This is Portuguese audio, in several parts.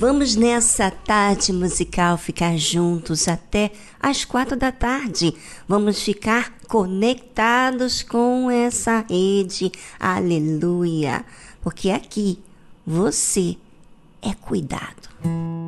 Vamos nessa tarde musical ficar juntos até às quatro da tarde. Vamos ficar conectados com essa rede. Aleluia! Porque aqui você é cuidado.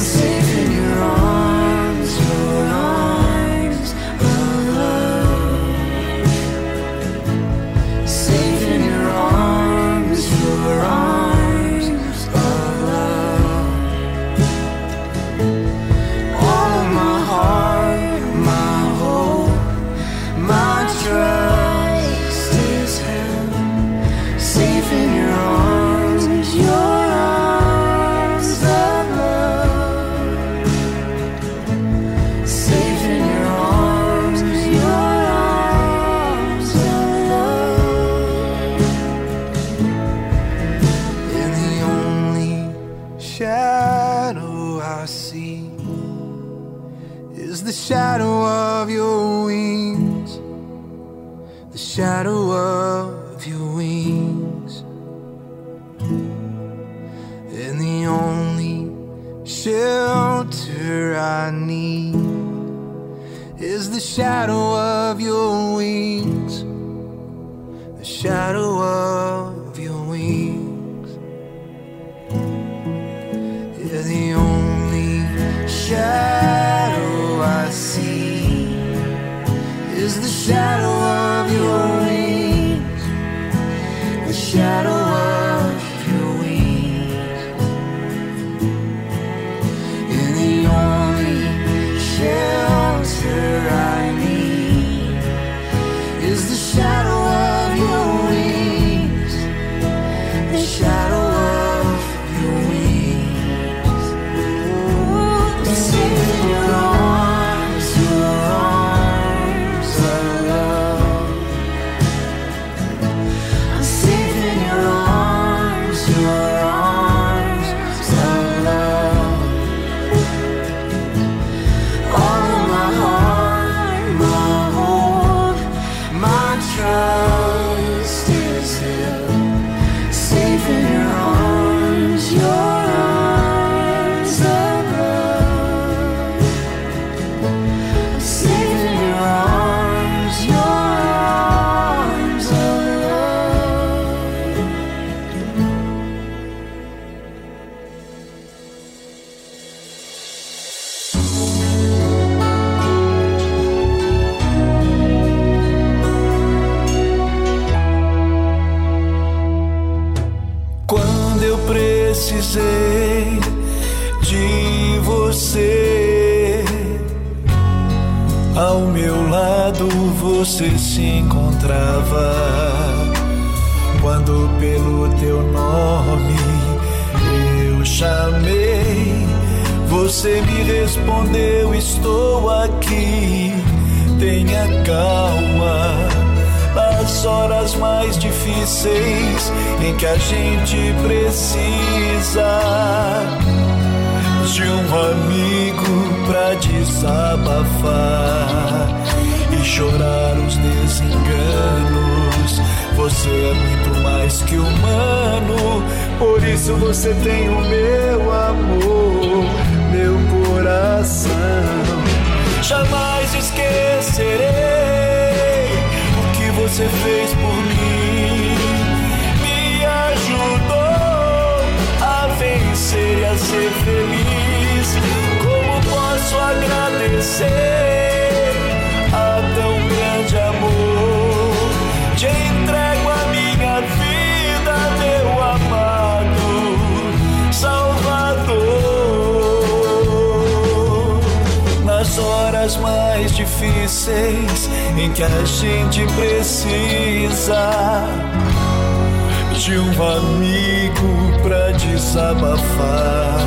See. Você me respondeu: Estou aqui. Tenha calma. Nas horas mais difíceis em que a gente precisa de um amigo pra desabafar e chorar os desenganos. Você é muito mais que humano, por isso você tem o meu amor coração. Jamais esquecerei o que você fez por mim. Me ajudou a vencer e a ser feliz. Como posso agradecer? Difíceis em que a gente precisa de um amigo pra desabafar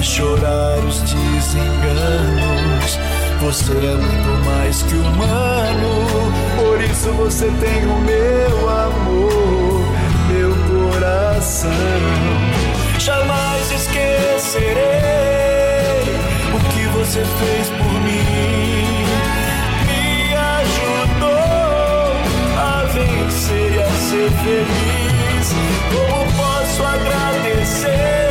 e chorar os desenganos. Você é muito mais que humano, por isso você tem o meu amor, meu coração. Jamais esquecerei o que você fez por mim. Ser feliz. Como posso agradecer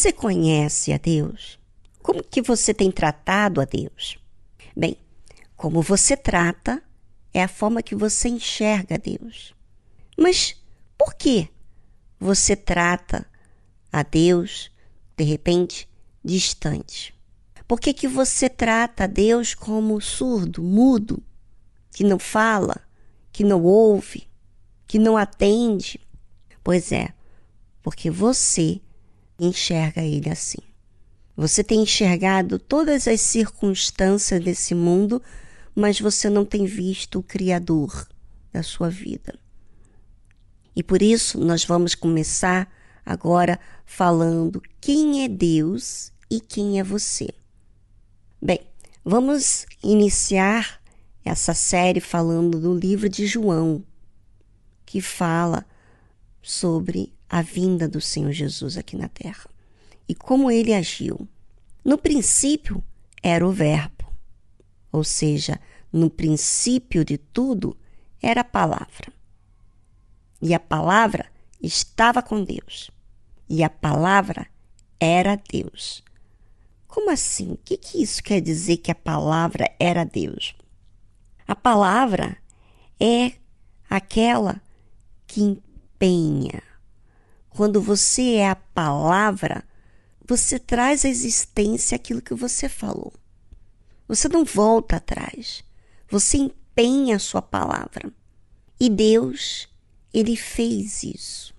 Você conhece a Deus? Como que você tem tratado a Deus? Bem, como você trata é a forma que você enxerga a Deus. Mas por que você trata a Deus, de repente, distante? Por que, que você trata a Deus como surdo, mudo, que não fala, que não ouve, que não atende? Pois é, porque você enxerga ele assim. Você tem enxergado todas as circunstâncias desse mundo, mas você não tem visto o Criador da sua vida. E por isso nós vamos começar agora falando quem é Deus e quem é você. Bem, vamos iniciar essa série falando do livro de João, que fala sobre a vinda do Senhor Jesus aqui na terra e como ele agiu. No princípio era o Verbo, ou seja, no princípio de tudo era a palavra. E a palavra estava com Deus, e a palavra era Deus. Como assim? O que, que isso quer dizer que a palavra era Deus? A palavra é aquela que empenha. Quando você é a palavra, você traz à existência aquilo que você falou. Você não volta atrás. Você empenha a sua palavra. E Deus, ele fez isso.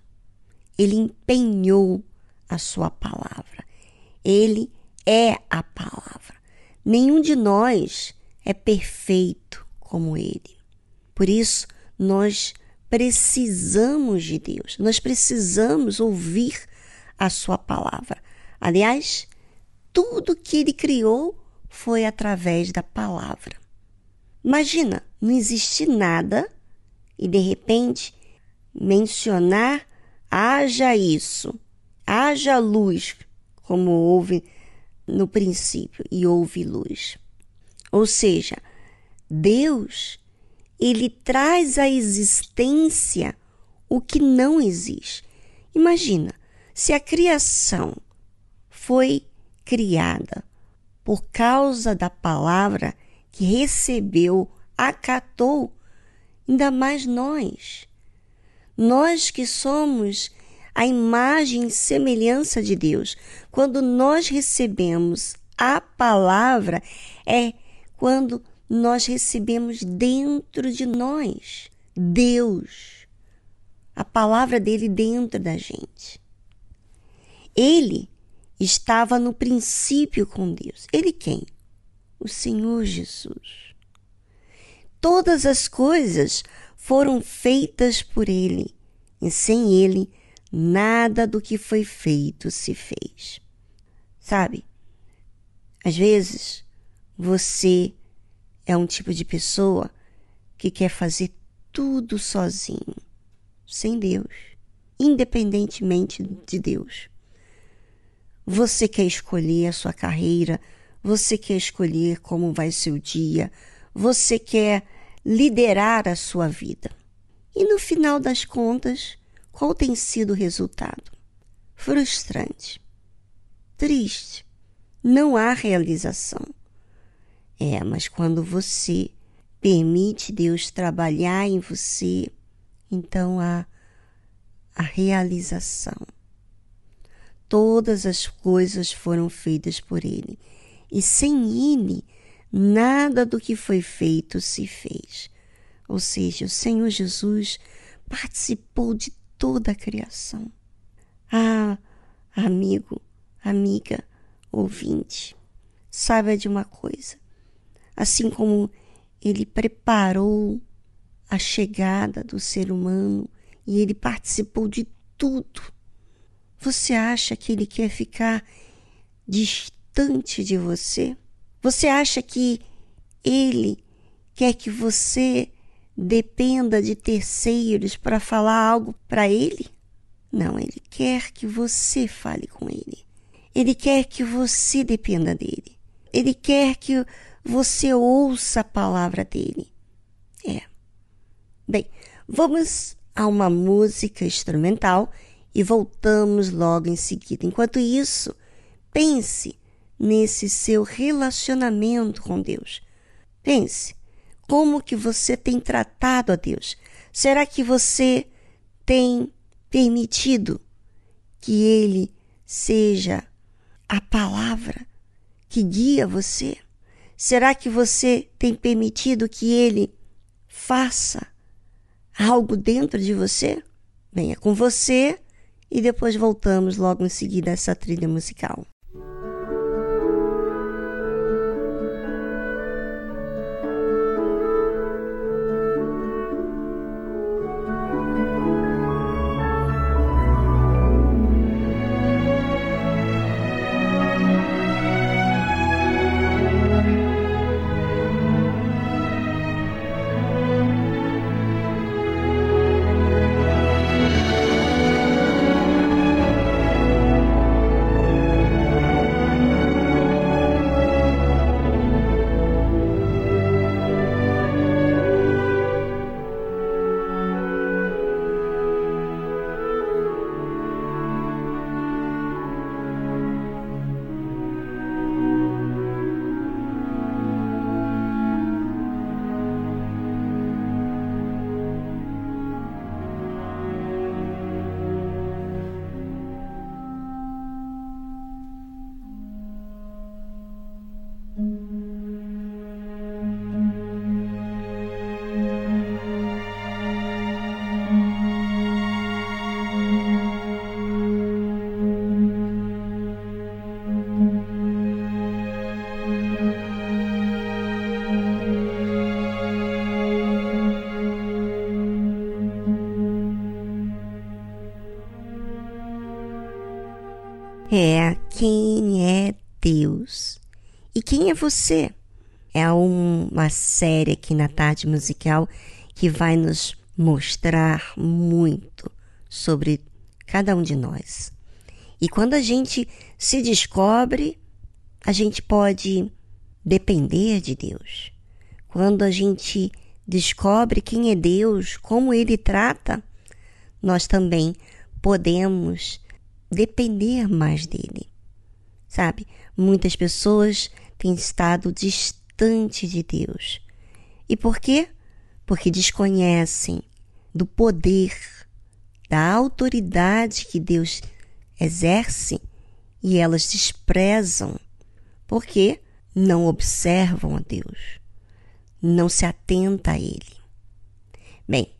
Ele empenhou a sua palavra. Ele é a palavra. Nenhum de nós é perfeito como ele. Por isso, nós precisamos de Deus. Nós precisamos ouvir a sua palavra. Aliás, tudo que ele criou foi através da palavra. Imagina, não existir nada e de repente mencionar haja isso, haja luz, como houve no princípio, e houve luz. Ou seja, Deus, ele traz à existência o que não existe. Imagina, se a criação foi criada por causa da palavra que recebeu, acatou, ainda mais nós. Nós que somos a imagem e semelhança de Deus. Quando nós recebemos a palavra, é quando nós recebemos dentro de nós Deus, a palavra dele dentro da gente. Ele estava no princípio com Deus. Ele quem? O Senhor Jesus. Todas as coisas foram feitas por ele, e sem ele, nada do que foi feito se fez. Sabe? Às vezes, você é um tipo de pessoa que quer fazer tudo sozinho, sem Deus. independentemente de Deus. Você quer escolher a sua carreira, você quer escolher como vai ser o dia, você quer liderar a sua vida. E no final das contas, qual tem sido o resultado? Frustrante, triste, não há realização. É, mas quando você permite Deus trabalhar em você, então há a realização. Todas as coisas foram feitas por Ele, e sem Ele, nada do que foi feito se fez. Ou seja, o Senhor Jesus participou de toda a criação. Ah, amigo, amiga, ouvinte, saiba de uma coisa. Assim como ele preparou a chegada do ser humano e ele participou de tudo. Você acha que ele quer ficar distante de você? Você acha que ele quer que você dependa de terceiros para falar algo para ele? Não, ele quer que você fale com ele. Ele quer que você dependa dele. Ele quer que você ouça a palavra dele. É. Bem, vamos a uma música instrumental e voltamos logo em seguida. Enquanto isso, pense nesse seu relacionamento com Deus. Pense como que você tem tratado a Deus. Será que você tem permitido que ele seja a palavra que guia você? Será que você tem permitido que ele faça algo dentro de você? Venha com você e depois voltamos logo em seguida a essa trilha musical. Você? É uma série aqui na tarde musical que vai nos mostrar muito sobre cada um de nós. E quando a gente se descobre, a gente pode depender de Deus. Quando a gente descobre quem é Deus, como ele trata, nós também podemos depender mais dele. Sabe? Muitas pessoas têm estado distante de Deus. E por quê? Porque desconhecem do poder, da autoridade que Deus exerce e elas desprezam porque não observam a Deus, não se atenta a Ele. Bem,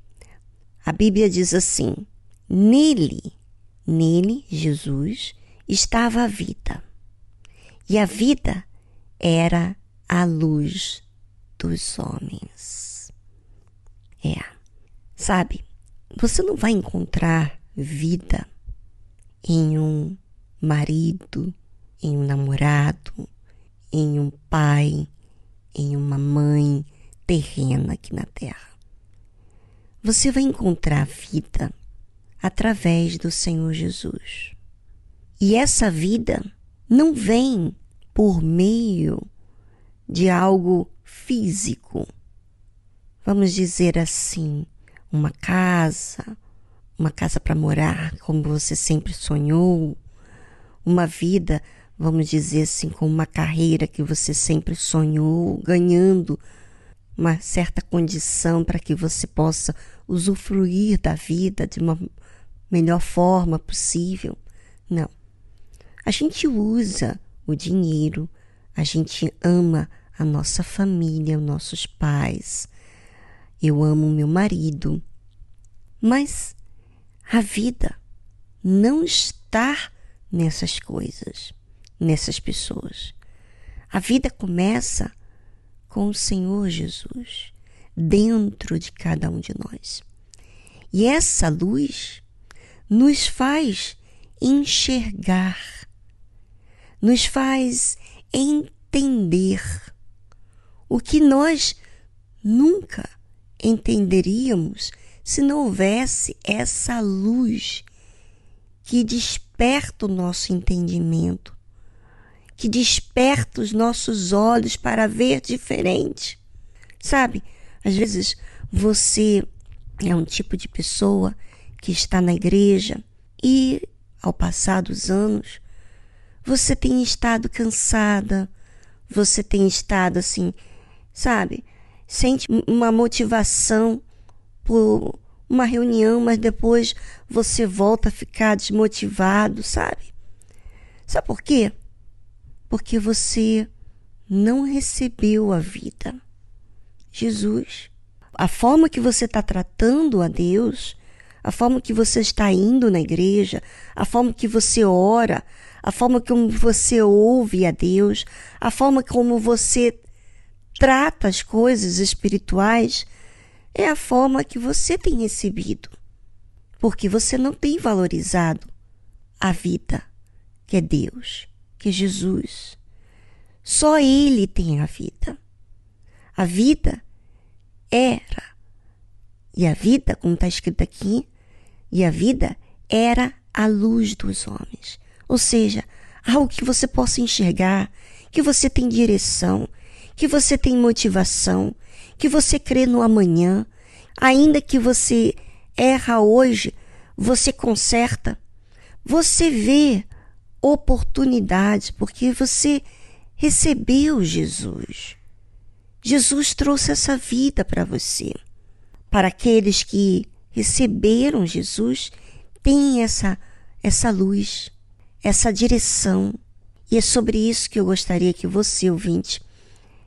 a Bíblia diz assim: nele Nele, Jesus, estava a vida. E a vida era a luz dos homens. É. Sabe, você não vai encontrar vida em um marido, em um namorado, em um pai, em uma mãe terrena aqui na terra. Você vai encontrar vida através do Senhor Jesus. E essa vida não vem por meio de algo físico. Vamos dizer assim, uma casa, uma casa para morar, como você sempre sonhou, uma vida, vamos dizer assim, com uma carreira que você sempre sonhou, ganhando uma certa condição para que você possa usufruir da vida de uma melhor forma possível. Não. A gente usa o dinheiro, a gente ama a nossa família, os nossos pais. Eu amo meu marido. Mas a vida não está nessas coisas, nessas pessoas. A vida começa com o Senhor Jesus dentro de cada um de nós. E essa luz nos faz enxergar, nos faz entender o que nós nunca entenderíamos se não houvesse essa luz que desperta o nosso entendimento, que desperta os nossos olhos para ver diferente. Sabe, às vezes você é um tipo de pessoa que está na igreja e, ao passar dos anos, você tem estado cansada, você tem estado assim, sabe? Sente uma motivação por uma reunião, mas depois você volta a ficar desmotivado, sabe? Sabe por quê? Porque você não recebeu a vida. Jesus, a forma que você está tratando a Deus, a forma que você está indo na igreja, a forma que você ora, a forma como você ouve a Deus, a forma como você trata as coisas espirituais, é a forma que você tem recebido. Porque você não tem valorizado a vida, que é Deus, que é Jesus. Só Ele tem a vida. A vida era. E a vida, como está escrito aqui, e a vida era a luz dos homens. Ou seja, algo que você possa enxergar, que você tem direção, que você tem motivação, que você crê no amanhã, ainda que você erra hoje, você conserta, você vê oportunidades, porque você recebeu Jesus. Jesus trouxe essa vida para você. Para aqueles que receberam Jesus, tem essa essa luz, essa direção. E é sobre isso que eu gostaria que você, ouvinte,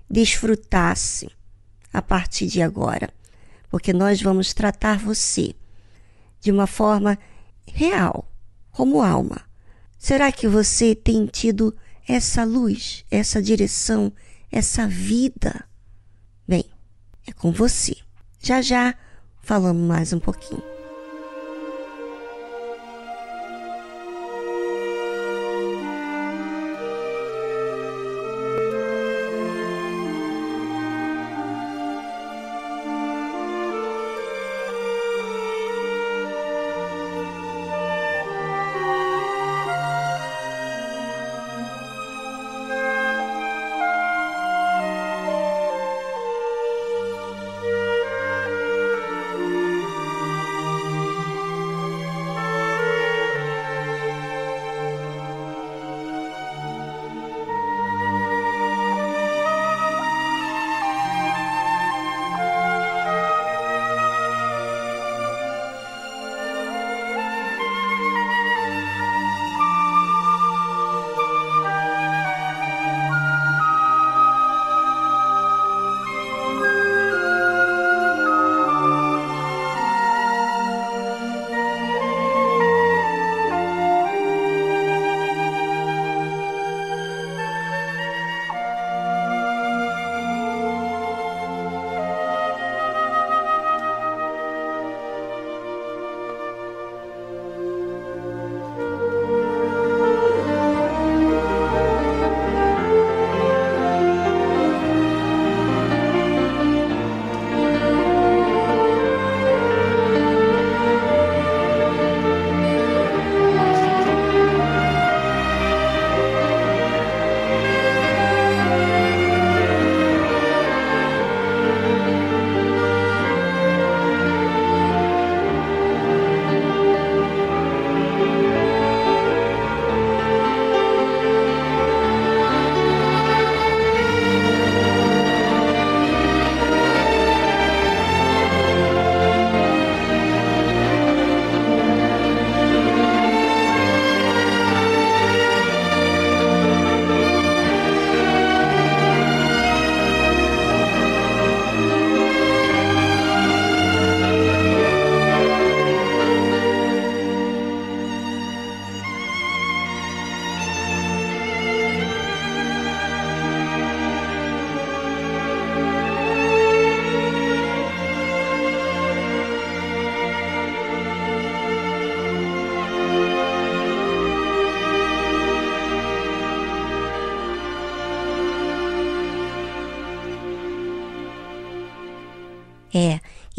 desfrutasse a partir de agora, porque nós vamos tratar você de uma forma real, como alma. Será que você tem tido essa luz, essa direção, essa vida? Bem, é com você. Já já falamos mais um pouquinho.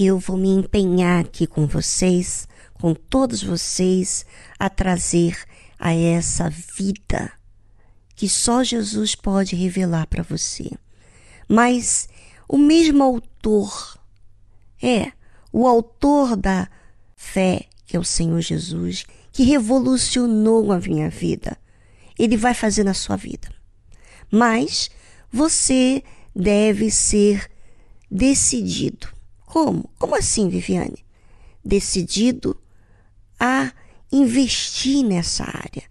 Eu vou me empenhar aqui com vocês, com todos vocês, a trazer a essa vida que só Jesus pode revelar para você. Mas o mesmo autor, é, o autor da fé, que é o Senhor Jesus, que revolucionou a minha vida, ele vai fazer na sua vida. Mas você deve ser decidido. Como? Como assim, Viviane? Decidido a investir nessa área,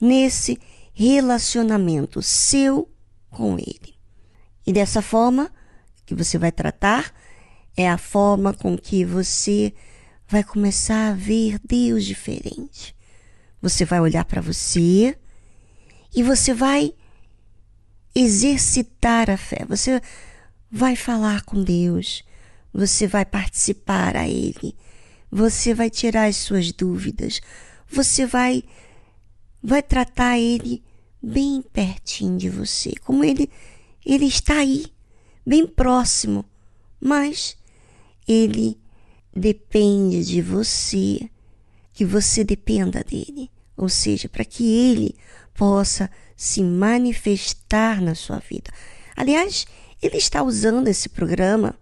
nesse relacionamento seu com ele. E dessa forma que você vai tratar é a forma com que você vai começar a ver Deus diferente. Você vai olhar para você e você vai exercitar a fé. Você vai falar com Deus, você vai participar a Ele, você vai tirar as suas dúvidas, você vai vai tratar Ele bem pertinho de você, como Ele ele está aí, bem próximo, mas Ele depende de você, que você dependa dele, ou seja, para que Ele possa se manifestar na sua vida. Aliás, ele está usando esse programa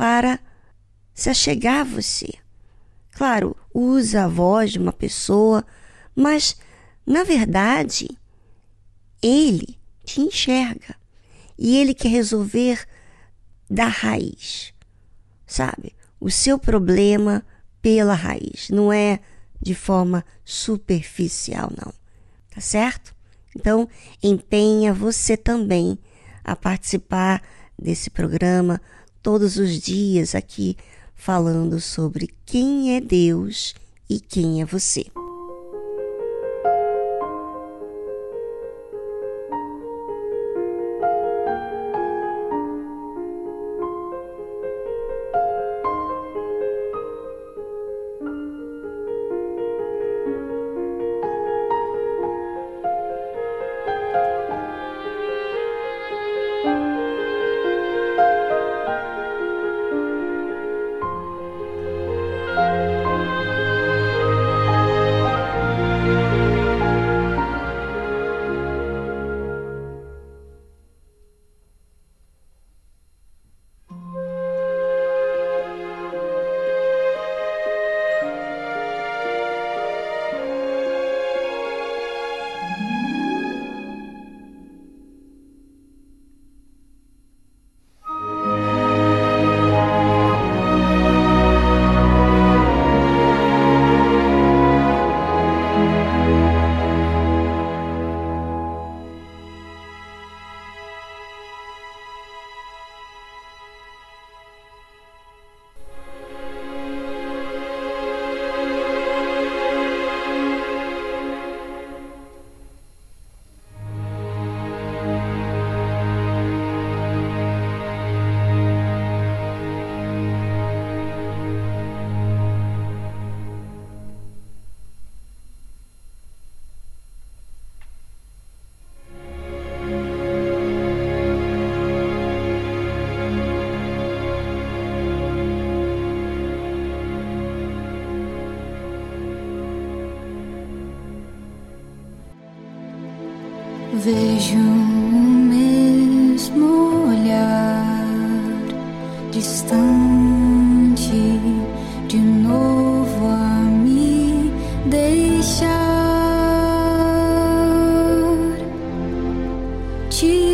para se achegar a você. Claro, usa a voz de uma pessoa, mas na verdade, ele te enxerga e ele quer resolver da raiz, sabe? O seu problema pela raiz, não é de forma superficial, não. Tá certo? Então, empenha você também a participar desse programa todos os dias aqui falando sobre quem é Deus e quem é você.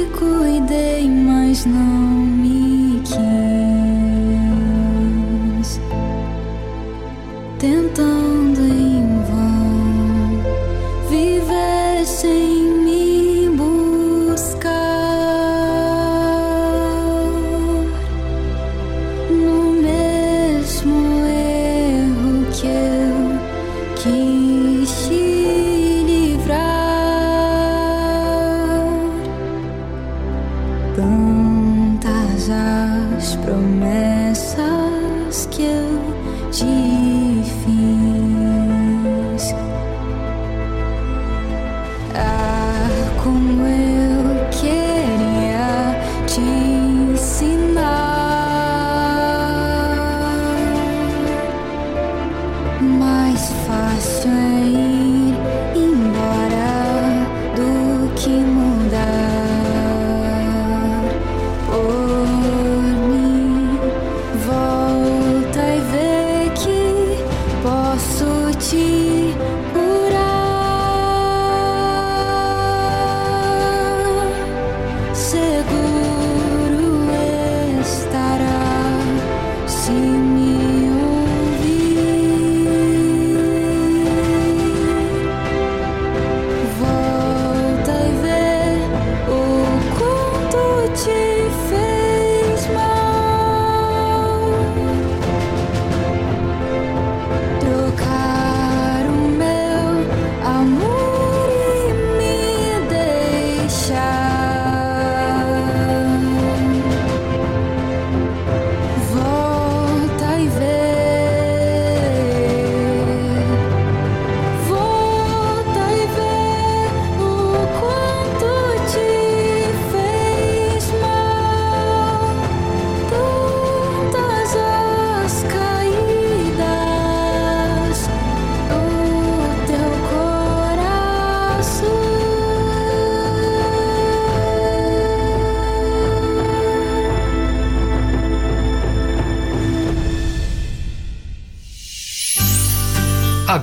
Cuidei, mas não me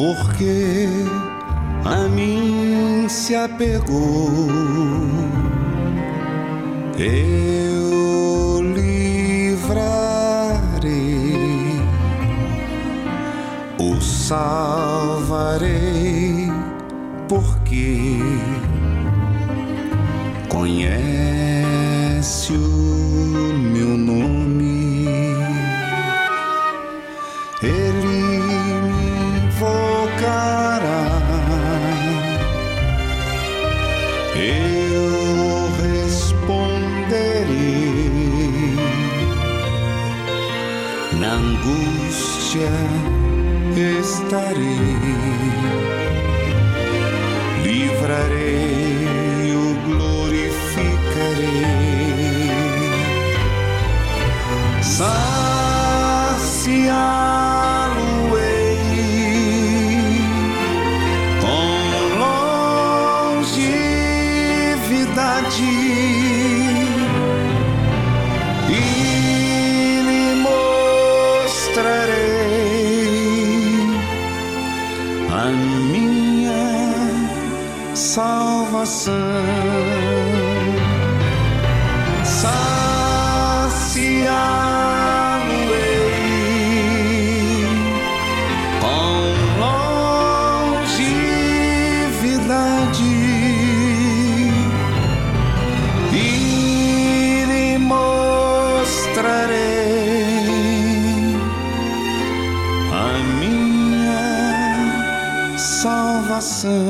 porque a mim se apegou. Eu livrarei, o salvarei, porque conhece o meu nome. Ele angústia estarei, livrarei, o glorificarei. Saciá-lo-ei salvação. Saciá-lo-ei com longevidade e lhe mostrarei a minha salvação.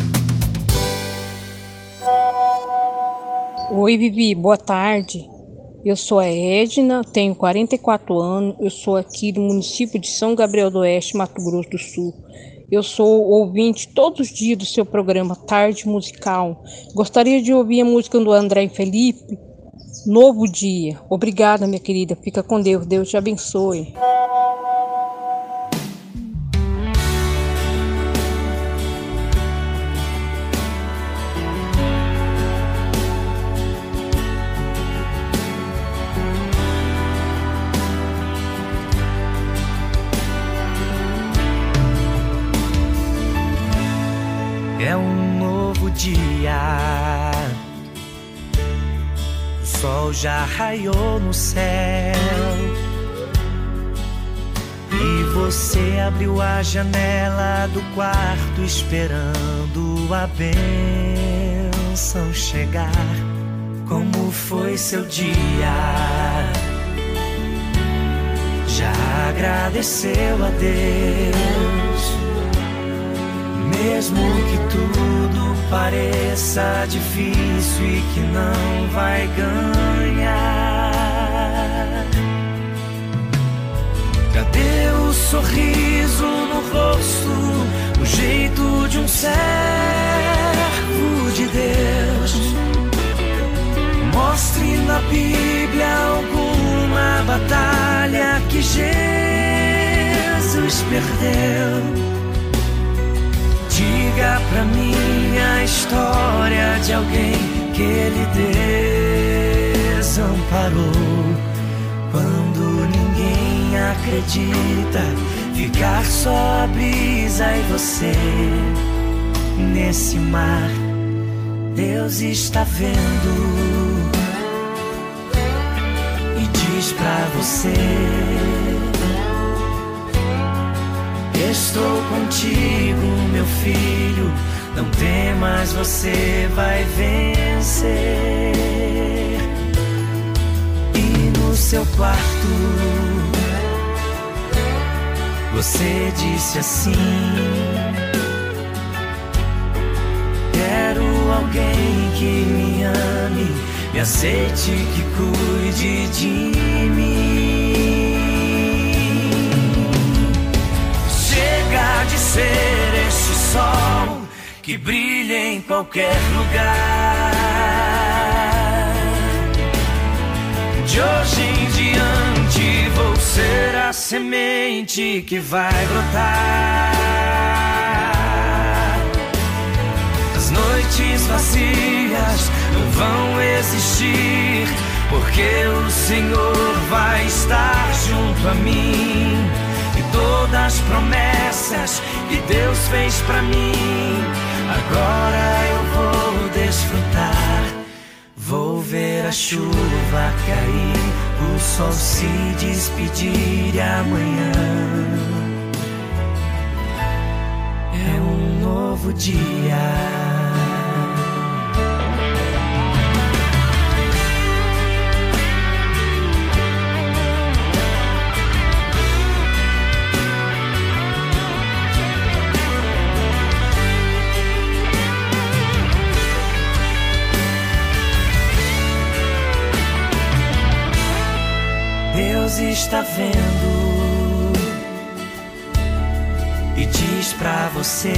Oi, Vivi, boa tarde. Eu sou a Edna, tenho 44 anos, eu sou aqui do município de São Gabriel do Oeste, Mato Grosso do Sul. Eu sou ouvinte todos os dias do seu programa Tarde Musical. Gostaria de ouvir a música do André Felipe, Novo Dia. Obrigada, minha querida. Fica com Deus. Deus te abençoe. Já raiou no céu. E você abriu a janela do quarto esperando a bênção chegar. Como foi seu dia? Já agradeceu a Deus? Mesmo que tudo pareça difícil e que não vai ganhar. Cadê o sorriso no rosto, o jeito de um servo de Deus? Mostre na Bíblia alguma batalha que Jesus perdeu. Diga pra mim a história de alguém que ele desamparou. Quando ninguém acredita, ficar só a brisa e você nesse mar. Deus está vendo e diz pra você. Estou contigo, meu filho. Não temas, você vai vencer. E no seu quarto, você disse assim: Quero alguém que me ame, me aceite, que cuide de mim. De ser esse sol que brilha em qualquer lugar. De hoje em diante vou ser a semente que vai brotar. As noites vazias não vão existir, porque o Senhor vai estar junto a mim todas as promessas que Deus fez pra mim. Agora eu vou desfrutar. Vou ver a chuva cair, o sol se despedir amanhã é um novo dia. Deus está vendo e diz pra você: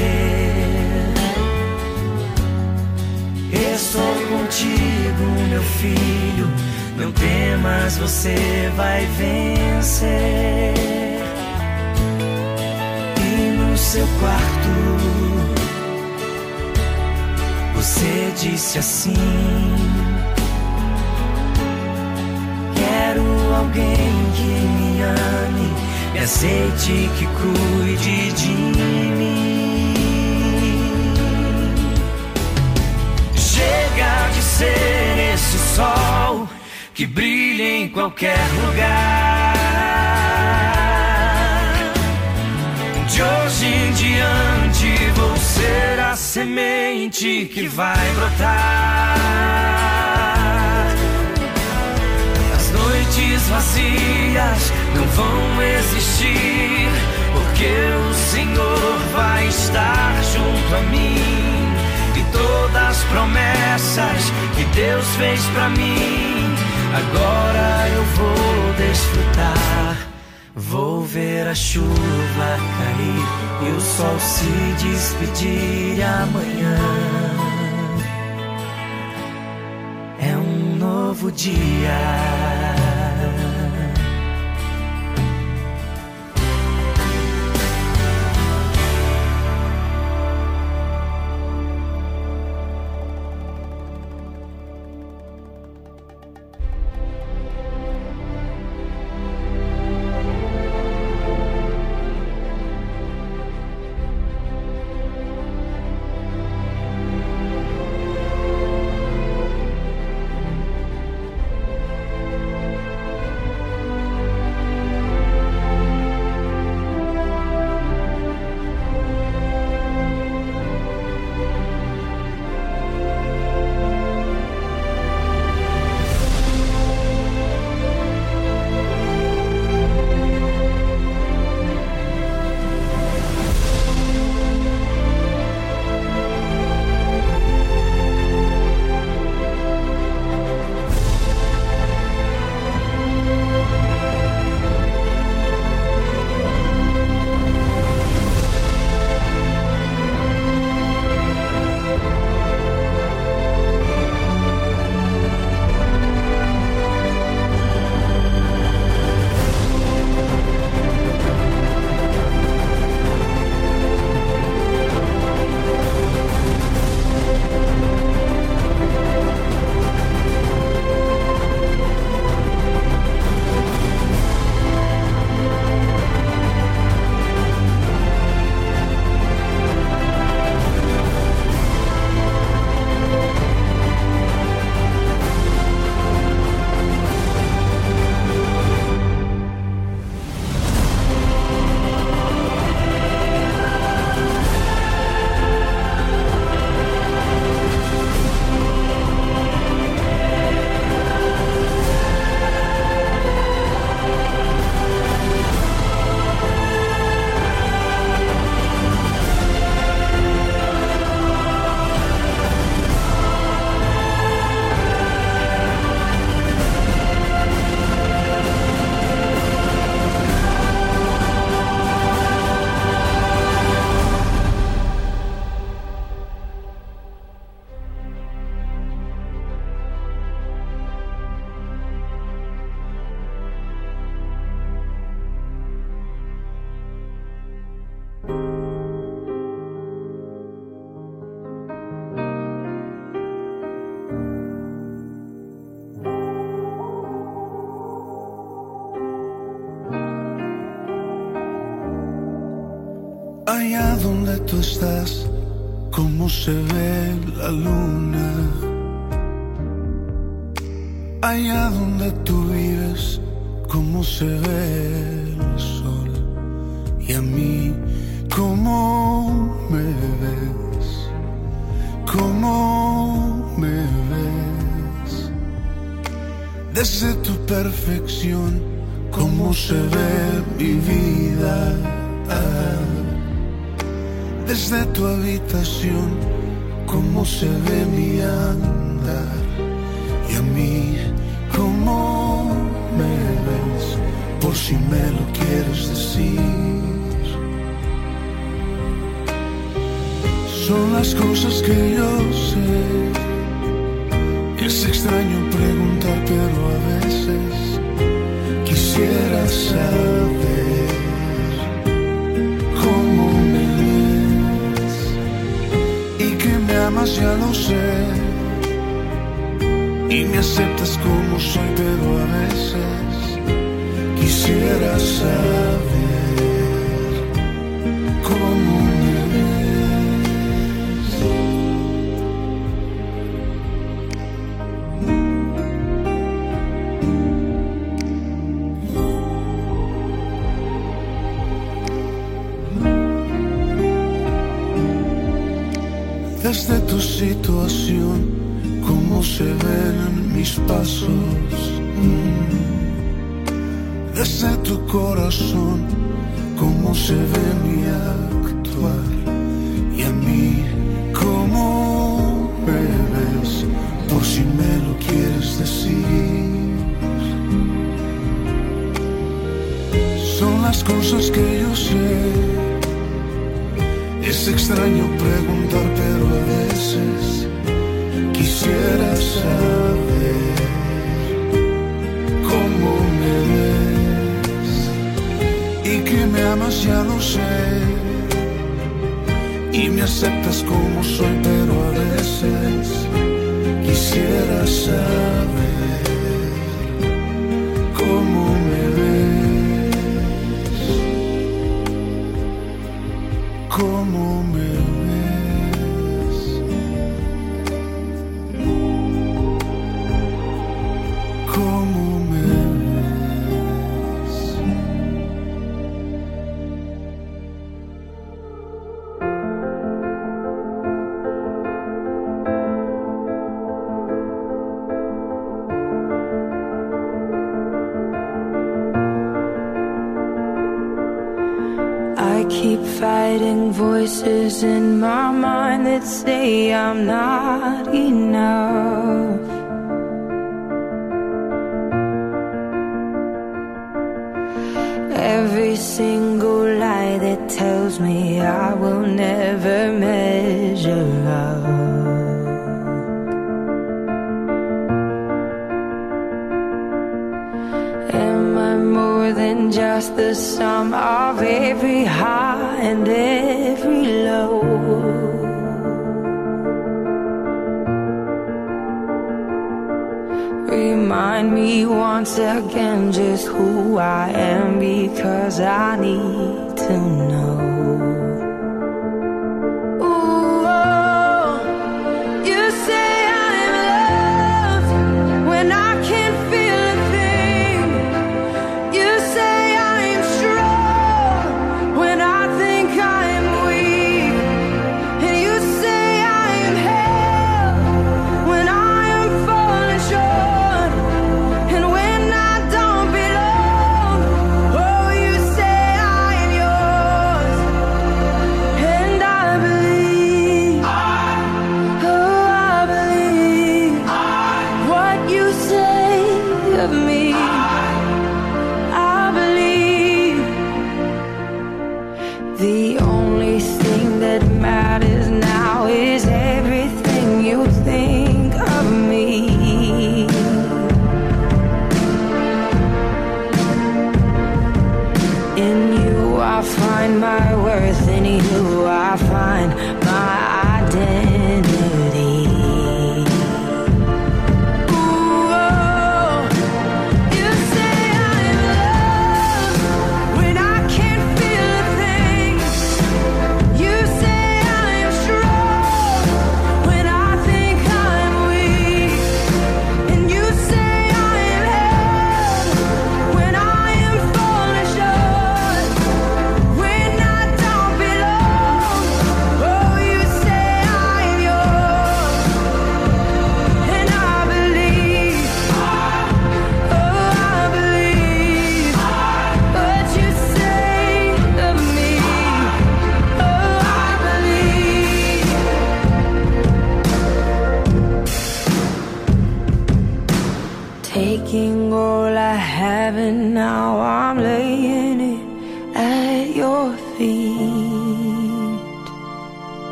Estou contigo, meu filho. Não temas, você vai vencer. E no seu quarto, você disse assim. Alguém que me ame, me aceite, que cuide de mim. Chega de ser esse sol que brilha em qualquer lugar. De hoje em diante vou ser a semente que vai brotar. Vazias não vão existir, porque o Senhor vai estar junto a mim. E todas as promessas que Deus fez pra mim, agora eu vou desfrutar. Vou ver a chuva cair e o sol se despedir amanhã. É um novo dia. se venía a actuar y a mí como bebes, por si me lo quieres decir. Son las cosas que yo sé. Es extraño preguntar, pero a veces quisiera saber. amas, ya lo sé. Y me aceptas como soy, pero a veces quisiera saber. say I'm not enough.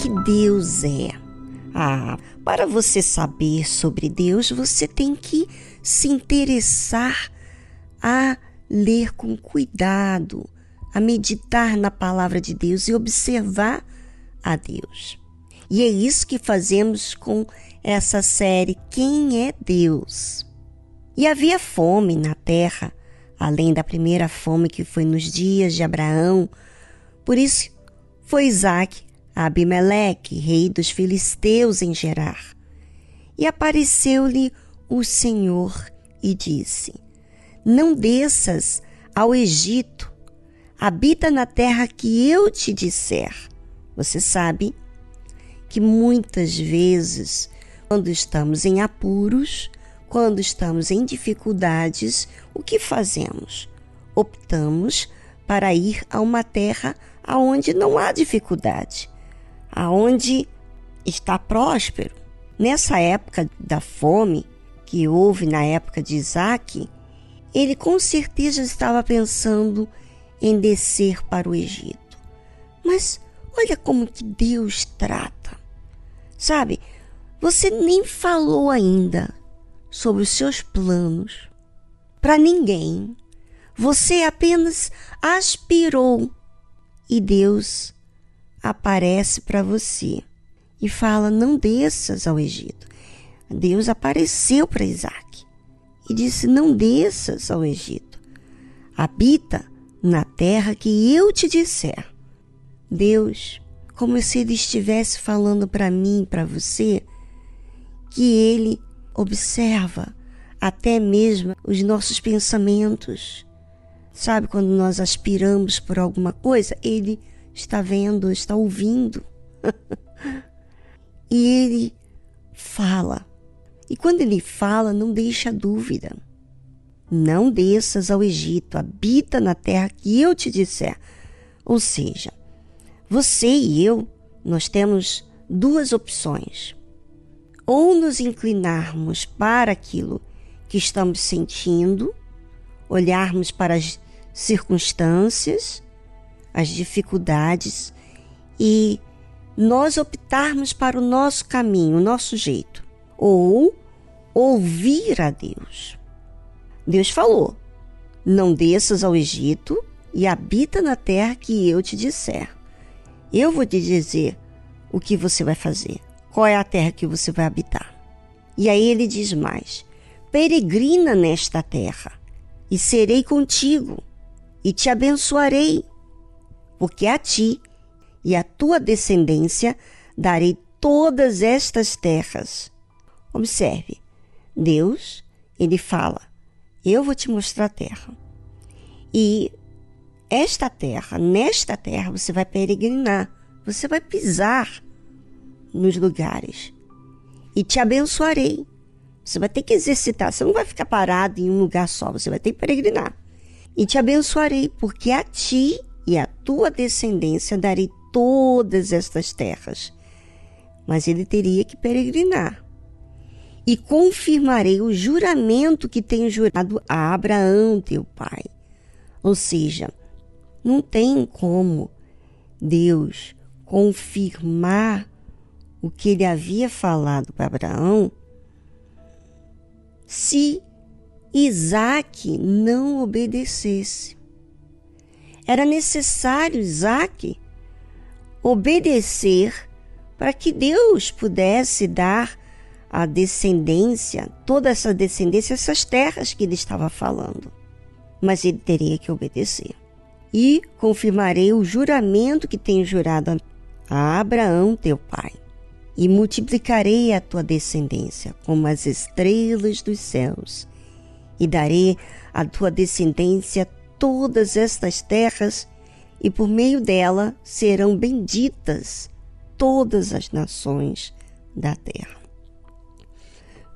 Que Deus é? Ah, para você saber sobre Deus, você tem que se interessar a ler com cuidado, a meditar na palavra de Deus e observar a Deus. E é isso que fazemos com essa série Quem é Deus? E havia fome na terra, além da primeira fome que foi nos dias de Abraão. Por isso foi Isaac Abimeleque, rei dos filisteus, em Gerar. E apareceu-lhe o Senhor e disse: Não desças ao Egito, habita na terra que eu te disser. Você sabe que muitas vezes, quando estamos em apuros, quando estamos em dificuldades, o que fazemos? Optamos para ir a uma terra aonde não há dificuldade, aonde está próspero. Nessa época da fome que houve na época de Isaac, ele com certeza estava pensando em descer para o Egito. Mas olha como que Deus trata. Sabe, você nem falou ainda sobre os seus planos para ninguém. Você apenas aspirou e Deus aparece para você e fala: Não desças ao Egito. Deus apareceu para Isaac e disse: Não desças ao Egito. Habita na terra que eu te disser. Deus, como se Ele estivesse falando para mim para você, que Ele observa até mesmo os nossos pensamentos. Sabe quando nós aspiramos por alguma coisa? Ele está vendo, está ouvindo. e ele fala. E quando ele fala, não deixa dúvida. Não desças ao Egito, habita na terra que eu te disser. Ou seja, você e eu, nós temos duas opções. Ou nos inclinarmos para aquilo que estamos sentindo, olharmos para as circunstâncias, as dificuldades e nós optarmos para o nosso caminho, o nosso jeito, ou ouvir a Deus. Deus falou: Não desças ao Egito e habita na terra que eu te disser. Eu vou te dizer o que você vai fazer, qual é a terra que você vai habitar. E aí ele diz mais: Peregrina nesta terra, e serei contigo, e te abençoarei, porque a ti e a tua descendência darei todas estas terras. Observe, Deus, ele fala: Eu vou te mostrar a terra. E esta terra, nesta terra, você vai peregrinar, você vai pisar nos lugares e te abençoarei. Você vai ter que exercitar, você não vai ficar parado em um lugar só, você vai ter que peregrinar. E te abençoarei, porque a ti e a tua descendência darei todas estas terras. Mas ele teria que peregrinar. E confirmarei o juramento que tenho jurado a Abraão, teu pai. Ou seja, não tem como Deus confirmar o que ele havia falado para Abraão se Isaac não obedecesse. Era necessário Isaac obedecer para que Deus pudesse dar a descendência, toda essa descendência, essas terras que ele estava falando. Mas ele teria que obedecer. E confirmarei o juramento que tenho jurado a Abraão, teu pai, e multiplicarei a tua descendência como as estrelas dos céus, e darei à tua descendência todas estas terras, e por meio dela serão benditas todas as nações da terra.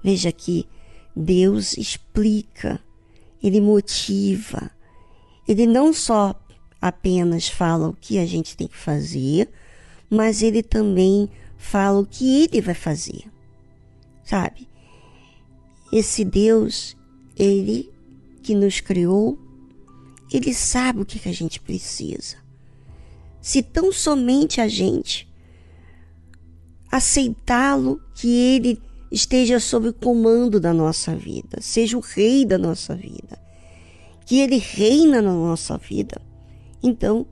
Veja que Deus explica, ele motiva, ele não só apenas fala o que a gente tem que fazer, mas ele também fala o que ele vai fazer. Sabe? Esse Deus, ele que nos criou, ele sabe o que, a gente precisa. Se tão somente a gente aceitá-lo, que ele esteja sob o comando da nossa vida, seja o rei da nossa vida, que ele reina na nossa vida, então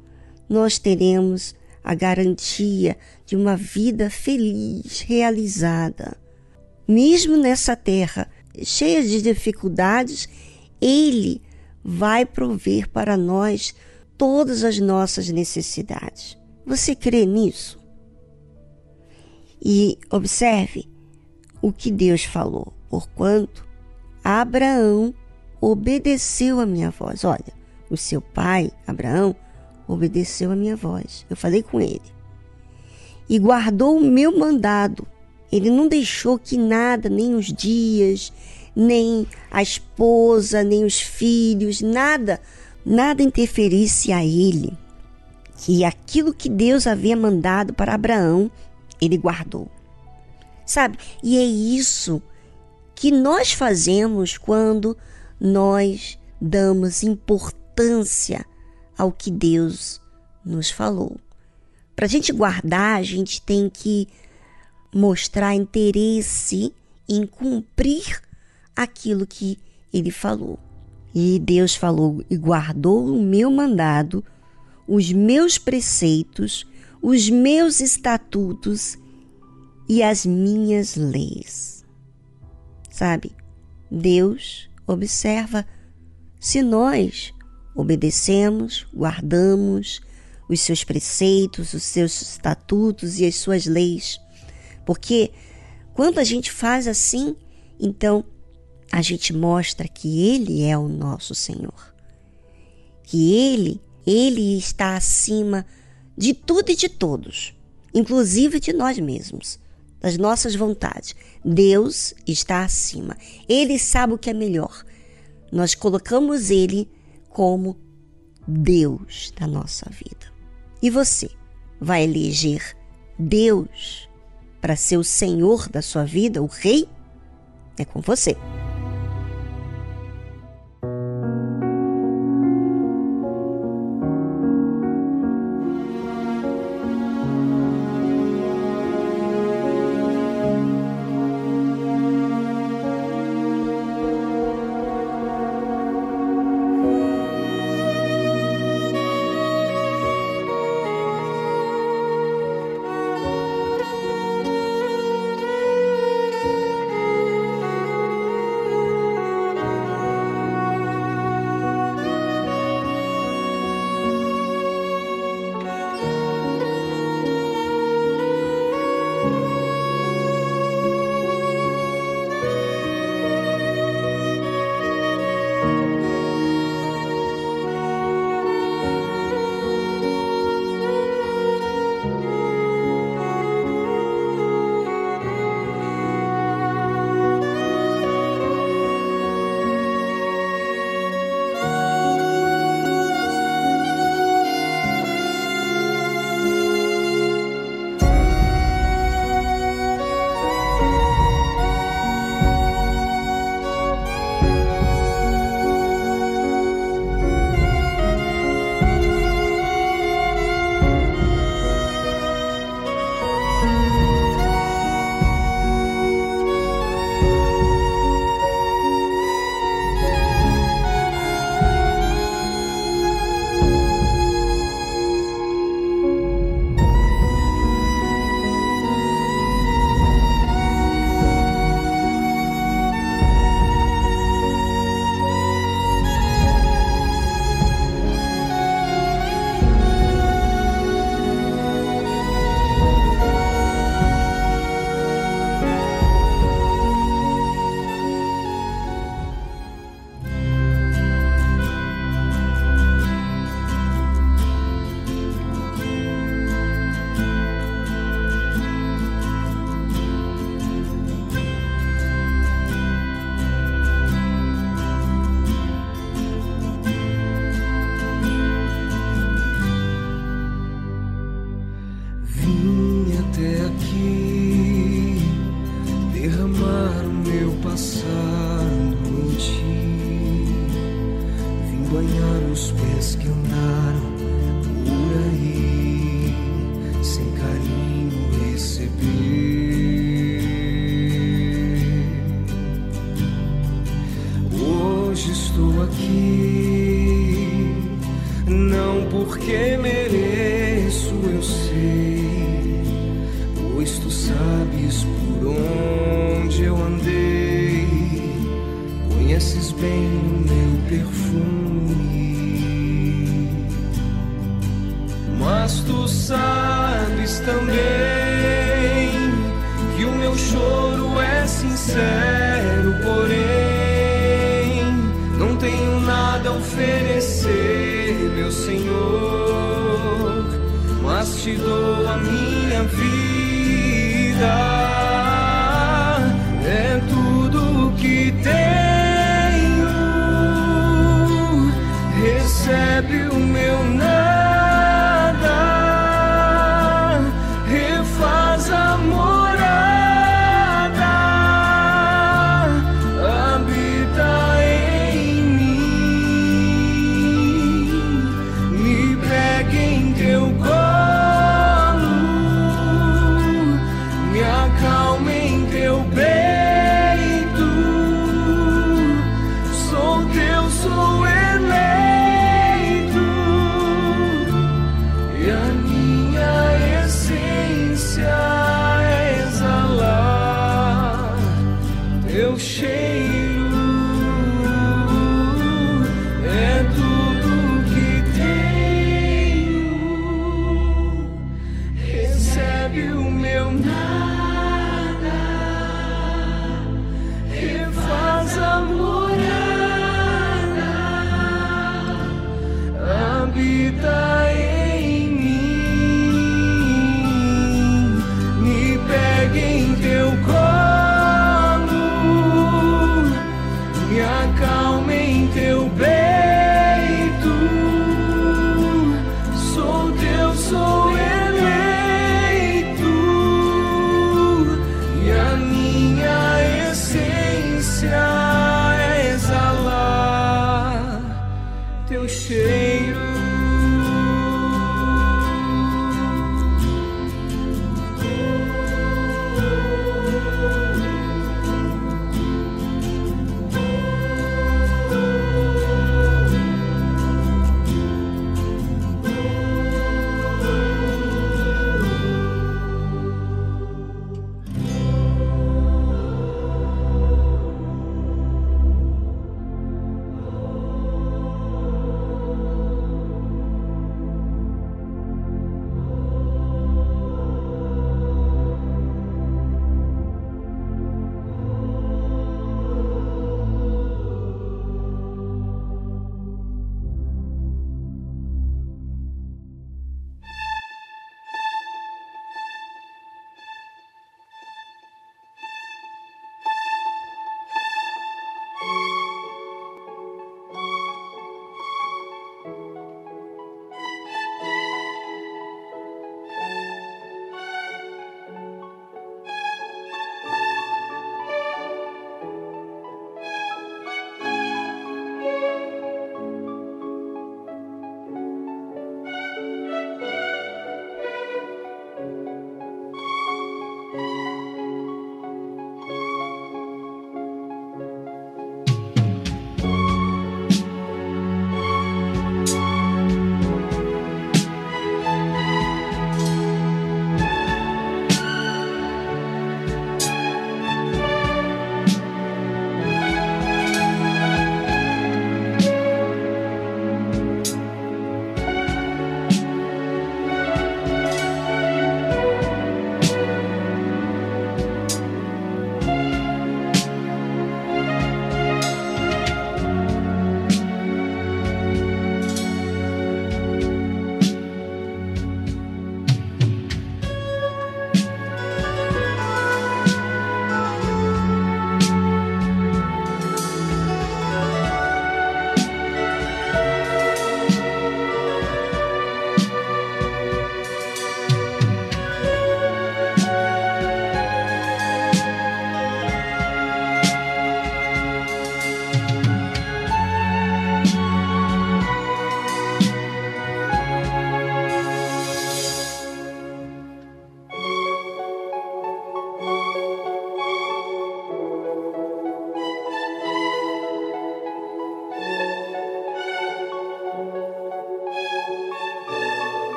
nós teremos a garantia de uma vida feliz, realizada. Mesmo nessa terra cheia de dificuldades, Ele vai prover para nós todas as nossas necessidades. Você crê nisso? E observe o que Deus falou, porquanto Abraão obedeceu a minha voz. Olha, o seu pai, Abraão, obedeceu a minha voz. Eu falei com ele. E guardou o meu mandado. Ele não deixou que nada, nem os dias, nem a esposa, nem os filhos, nada, nada interferisse a ele. Que aquilo que Deus havia mandado para Abraão, ele guardou. Sabe? E é isso que nós fazemos quando nós damos importância ao que Deus nos falou. Para a gente guardar, a gente tem que mostrar interesse em cumprir aquilo que ele falou. E Deus falou e guardou o meu mandado, os meus preceitos, os meus estatutos e as minhas leis. Sabe? Deus observa se nós obedecemos, guardamos os seus preceitos, os seus estatutos e as suas leis. Porque quando a gente faz assim, então a gente mostra que Ele é o nosso Senhor, que Ele, Ele está acima de tudo e de todos, inclusive de nós mesmos, das nossas vontades. Deus está acima. Ele sabe o que é melhor. Nós colocamos Ele como Deus da nossa vida. E você vai eleger Deus para ser o Senhor da sua vida, o Rei? É com você.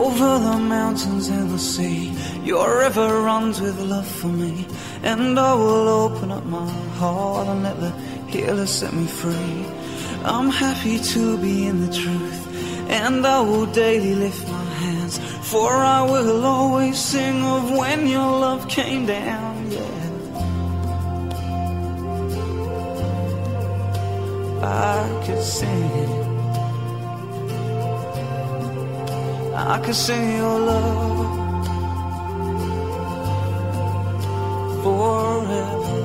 Over the mountains and the sea, your river runs with love for me. And I will open up my heart and let the healer set me free. I'm happy to be in the truth, and I will daily lift my hands, for I will always sing of when your love came down, I can sing your love forever.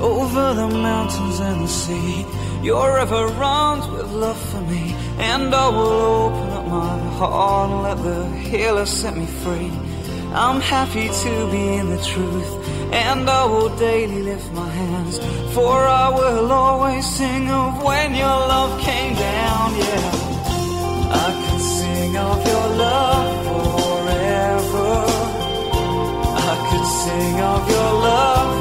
Over the mountains and the sea, your river runs with love for me, and I will open up my heart and let the healer set me free. I'm happy to be in the truth, and I will daily lift my hands, for I will always sing of when your love came down, yeah. I could sing of your love forever. I could sing of your love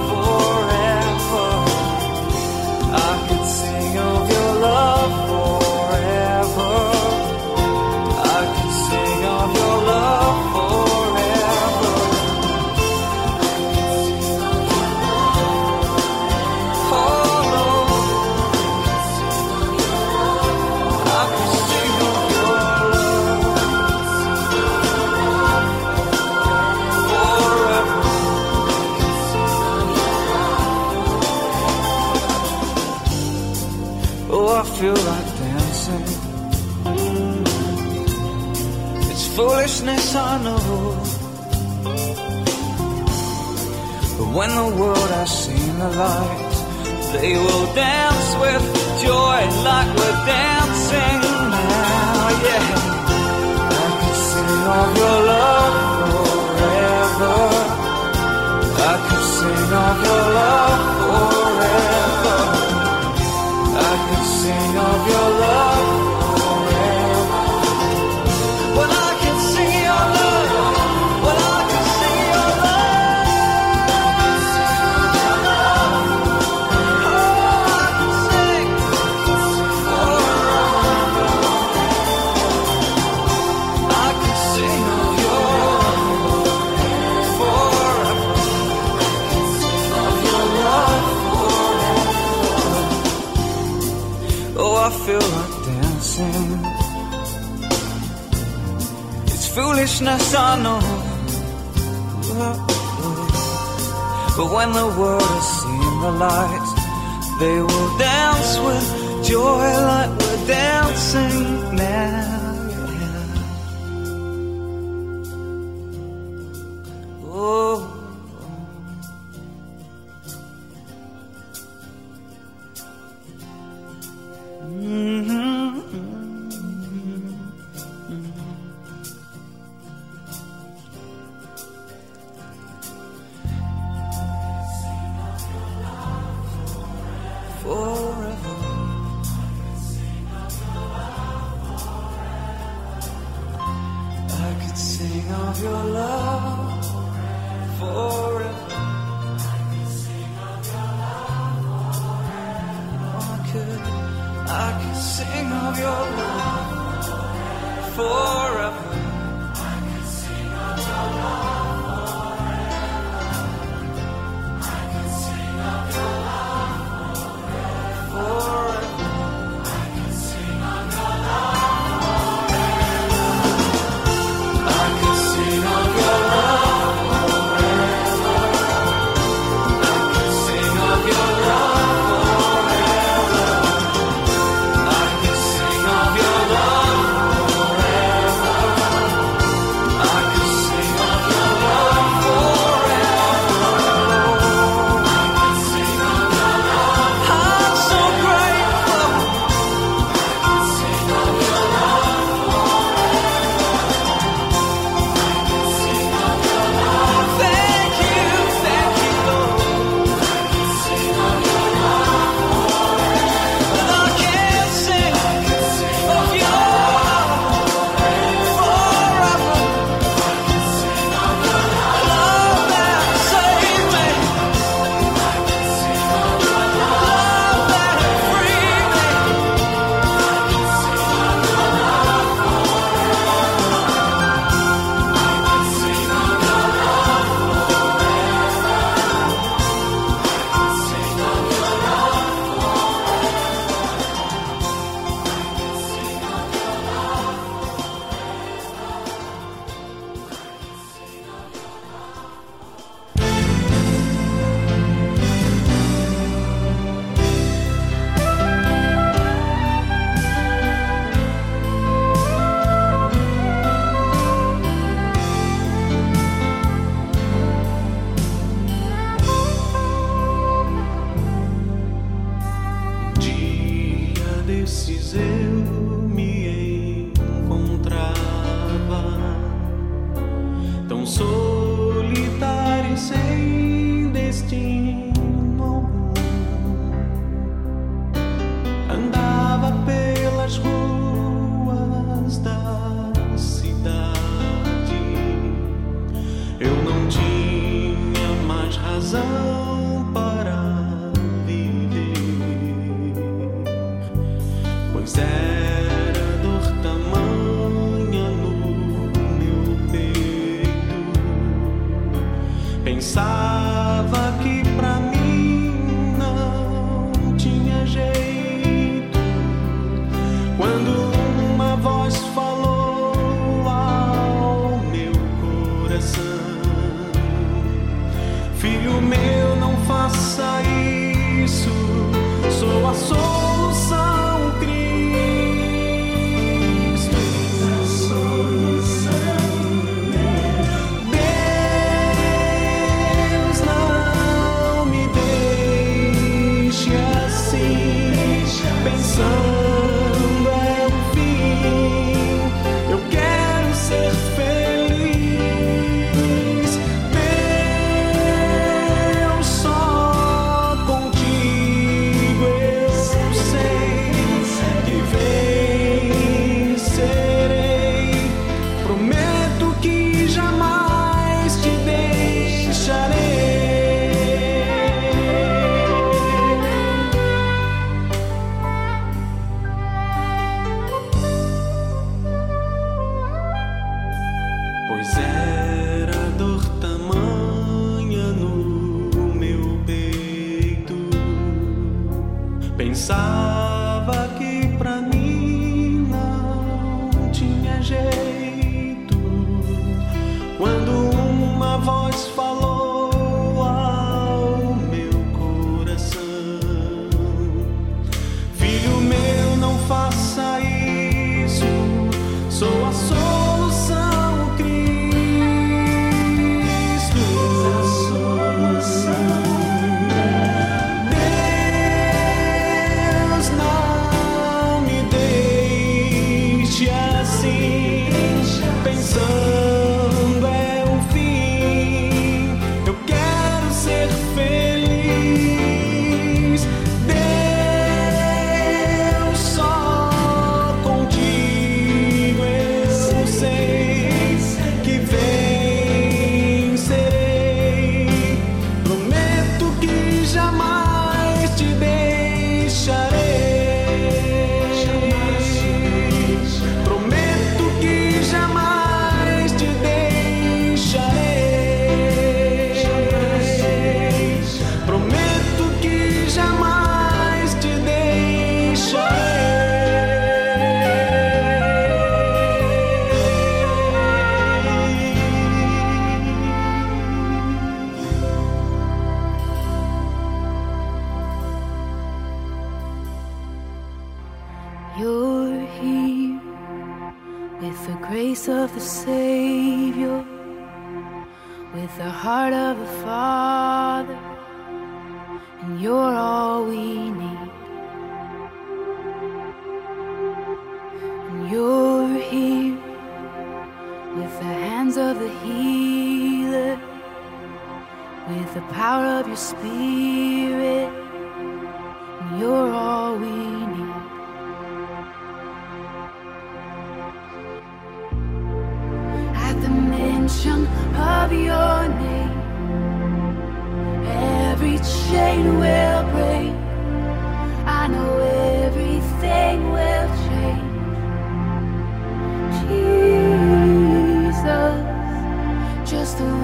foolishness, I know. But when the world has seen the light, they will dance with joy like we're dancing now. Yeah, I could sing of your love forever. I could sing of your love forever. I could sing of your love I know. But when the world has seen the light, they will dance with joy like we're dancing now.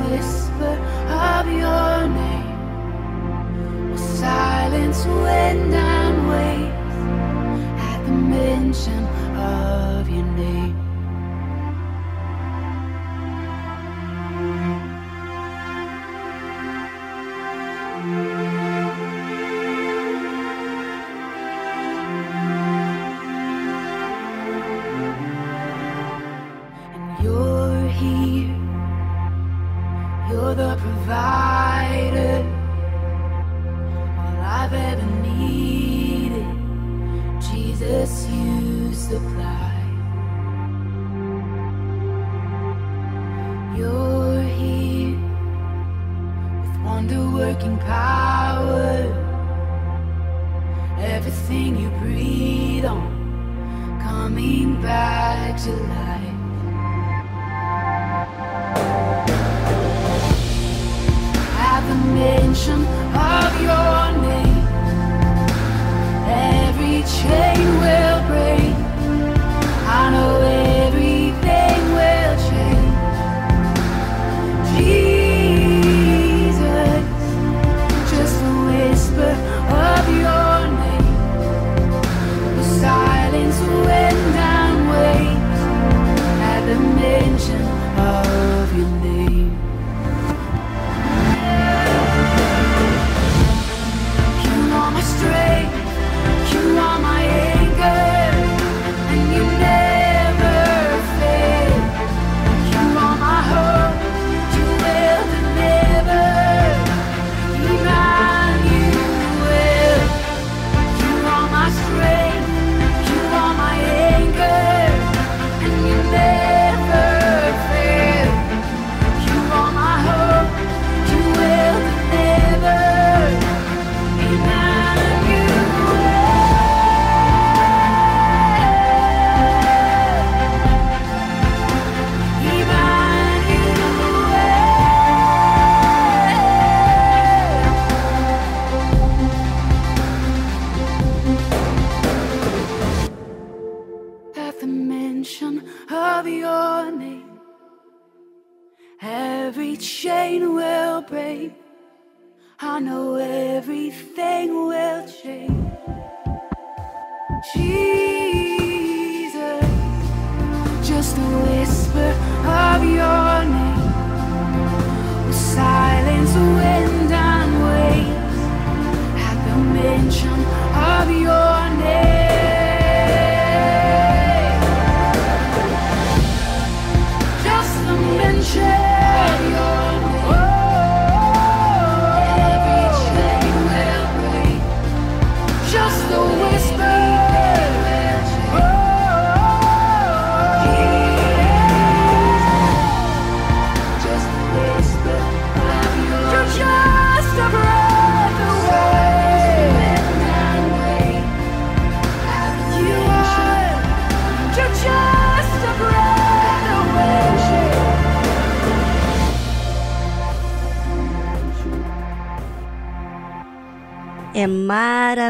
whisper of your name. or silence when nine waits at the mention of your name.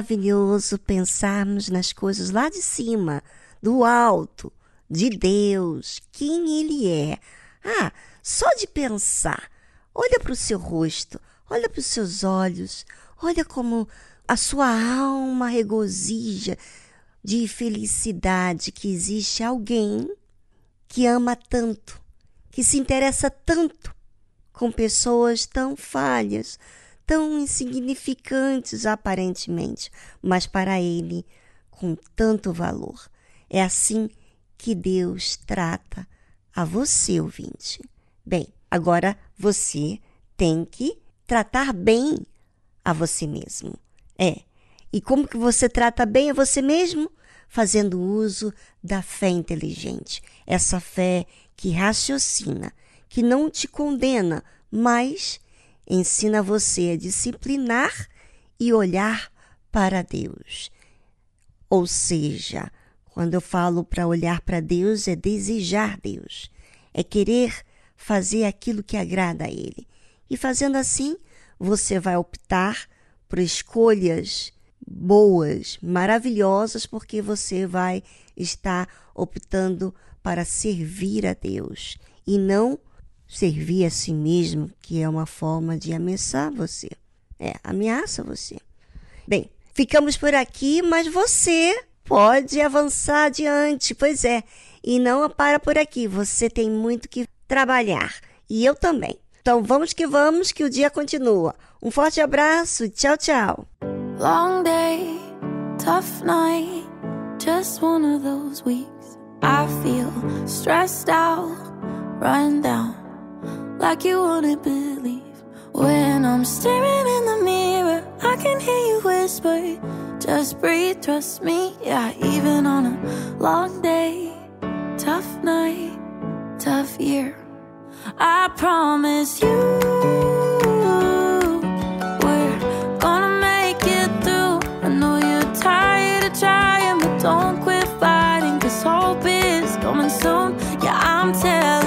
Maravilhoso pensarmos nas coisas lá de cima, do alto, de Deus, quem Ele é. Ah, só de pensar. Olha para o seu rosto, olha para os seus olhos, olha como a sua alma regozija de felicidade que existe alguém que ama tanto, que se interessa tanto com pessoas tão falhas, tão insignificantes aparentemente, mas para ele com tanto valor. É assim que Deus trata a você, ouvinte. Bem, agora você tem que tratar bem a você mesmo. É. E como que você trata bem a você mesmo? Fazendo uso da fé inteligente. Essa fé que raciocina, que não te condena, mas ensina você a disciplinar e olhar para Deus. Ou seja, quando eu falo para olhar para Deus, é desejar Deus, é querer fazer aquilo que agrada a Ele. E fazendo assim, você vai optar por escolhas boas, maravilhosas, porque você vai estar optando para servir a Deus e não servir a si mesmo, que é uma forma de ameaçar você. É, ameaça você. Bem, ficamos por aqui, mas você pode avançar adiante, pois é. E não para por aqui, você tem muito que trabalhar. E eu também. Então vamos que vamos, que o dia continua. Um forte abraço, tchau, tchau. Long day, tough night, just one of those weeks. I feel stressed out, run down, like you wouldn't believe. When I'm staring in the mirror, I can hear you whisper, just breathe, trust me. Yeah, even on a long day, tough night, tough year, I promise you. don't quit fighting cause hope is coming soon yeah i'm telling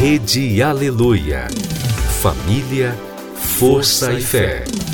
Rede Aleluia. Família, força, e fé. fé.